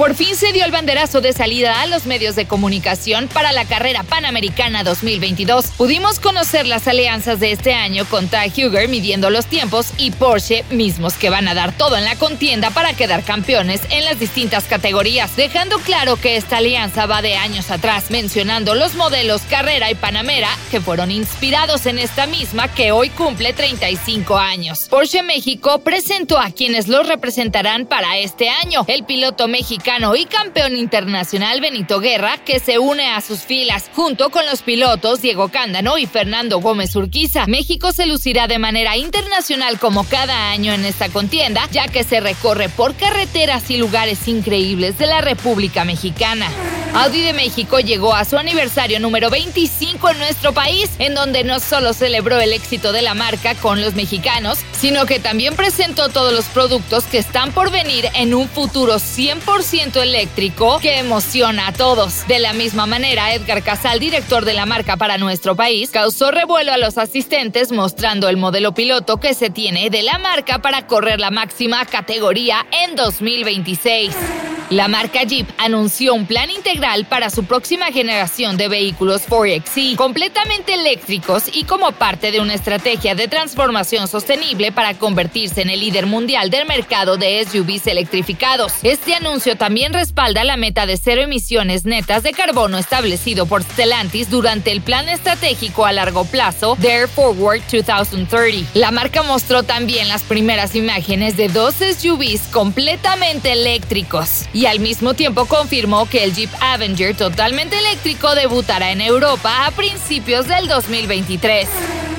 Por fin se dio el banderazo de salida a los medios de comunicación para la carrera panamericana 2022. Pudimos conocer las alianzas de este año con Ty Huger midiendo los tiempos y Porsche mismos que van a dar todo en la contienda para quedar campeones en las distintas categorías, dejando claro que esta alianza va de años atrás, mencionando los modelos Carrera y Panamera que fueron inspirados en esta misma que hoy cumple 35 años. Porsche México presentó a quienes los representarán para este año. El piloto mexicano y campeón internacional Benito Guerra, que se une a sus filas, junto con los pilotos Diego Cándano y Fernando Gómez Urquiza. México se lucirá de manera internacional como cada año en esta contienda, ya que se recorre por carreteras y lugares increíbles de la República Mexicana. Audi de México llegó a su aniversario número 25 en nuestro país, en donde no solo celebró el éxito de la marca con los mexicanos, sino que también presentó todos los productos que están por venir en un futuro 100% eléctrico que emociona a todos. De la misma manera, Edgar Casal, director de la marca para nuestro país, causó revuelo a los asistentes mostrando el modelo piloto que se tiene de la marca para correr la máxima categoría en 2026. La marca Jeep anunció un plan integral para su próxima generación de vehículos 4XE, completamente eléctricos y como parte de una estrategia de transformación sostenible para convertirse en el líder mundial del mercado de SUVs electrificados. Este anuncio también respalda la meta de cero emisiones netas de carbono establecido por Stellantis durante el plan estratégico a largo plazo Dare Forward 2030. La marca mostró también las primeras imágenes de dos SUVs completamente eléctricos y al mismo tiempo confirmó que el Jeep Avenger totalmente eléctrico debutará en Europa a principios del 2023.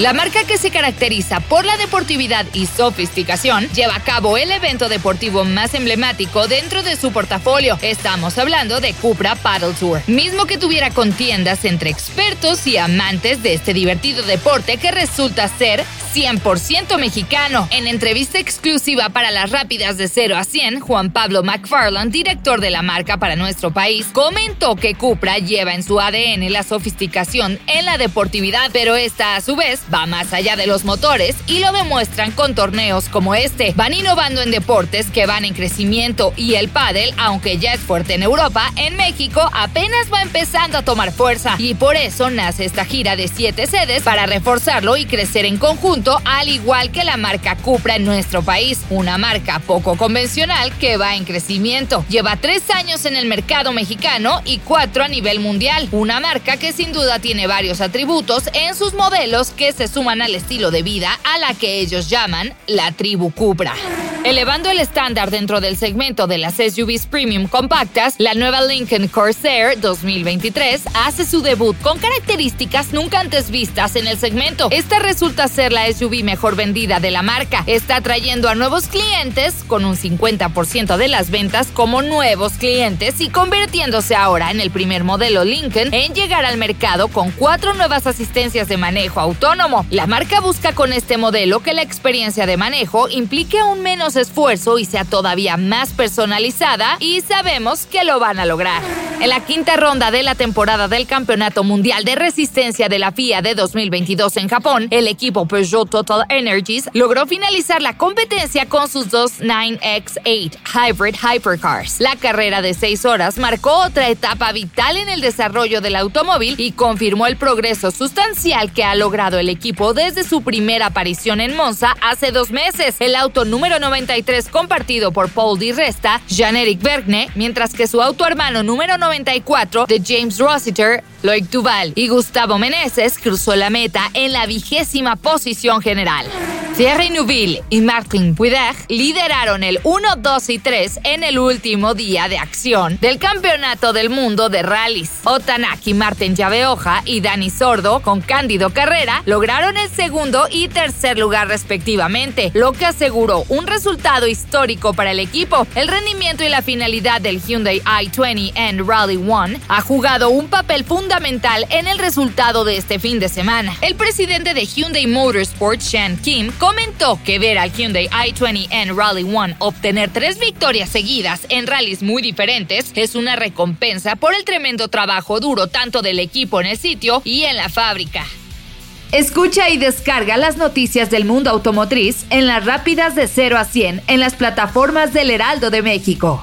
La marca que se caracteriza por la deportividad y sofisticación lleva a cabo el evento deportivo más emblemático dentro de su portafolio. Estamos hablando de Cupra Paddle Tour, mismo que tuviera contiendas entre expertos y amantes de este divertido deporte que resulta ser 100% mexicano. En entrevista exclusiva para las rápidas de 0 a 100, Juan Pablo McFarland, director de la marca para nuestro país, comentó que Cupra lleva en su ADN la sofisticación en la deportividad, pero esta a su vez va más allá de los motores y lo demuestran con torneos como este. Van innovando en deportes que van en crecimiento y el pádel, aunque ya es fuerte en Europa, en México apenas va empezando a tomar fuerza y por eso nace esta gira de siete sedes para reforzarlo y crecer en conjunto al igual que la marca Cupra en nuestro país, una marca poco convencional que va en crecimiento. Lleva tres años en el mercado mexicano y cuatro a nivel mundial, una marca que sin duda tiene varios atributos en sus modelos que se suman al estilo de vida a la que ellos llaman la tribu Cupra. Elevando el estándar dentro del segmento de las SUVs premium compactas, la nueva Lincoln Corsair 2023 hace su debut con características nunca antes vistas en el segmento. Esta resulta ser la SUV mejor vendida de la marca. Está atrayendo a nuevos clientes con un 50% de las ventas como nuevos clientes y convirtiéndose ahora en el primer modelo Lincoln en llegar al mercado con cuatro nuevas asistencias de manejo autónomo. La marca busca con este modelo que la experiencia de manejo implique aún menos esfuerzo y sea todavía más personalizada y sabemos que lo van a lograr. En la quinta ronda de la temporada del Campeonato Mundial de Resistencia de la FIA de 2022 en Japón, el equipo Peugeot Total Energies logró finalizar la competencia con sus dos 9X8 Hybrid Hypercars. La carrera de seis horas marcó otra etapa vital en el desarrollo del automóvil y confirmó el progreso sustancial que ha logrado el equipo desde su primera aparición en Monza hace dos meses. El auto número 93 compartido por Paul Di Resta, Jean-Éric Vergne, mientras que su auto hermano número 90 94 de James Rossiter, Loic Duval y Gustavo Meneses cruzó la meta en la vigésima posición general. Thierry Neuville y Martin Puider lideraron el 1, 2 y 3 en el último día de acción del Campeonato del Mundo de Rallys. Otanaki, Martin Llaveoja y Dani Sordo, con Cándido Carrera, lograron el segundo y tercer lugar respectivamente, lo que aseguró un resultado histórico para el equipo. El rendimiento y la finalidad del Hyundai i20 en Rally One ha jugado un papel fundamental en el resultado de este fin de semana. El presidente de Hyundai Motorsport, Shan Kim, comentó que ver al Hyundai i20 en Rally One obtener tres victorias seguidas en rallies muy diferentes es una recompensa por el tremendo trabajo duro tanto del equipo en el sitio y en la fábrica. Escucha y descarga las noticias del mundo automotriz en las rápidas de 0 a 100 en las plataformas del Heraldo de México.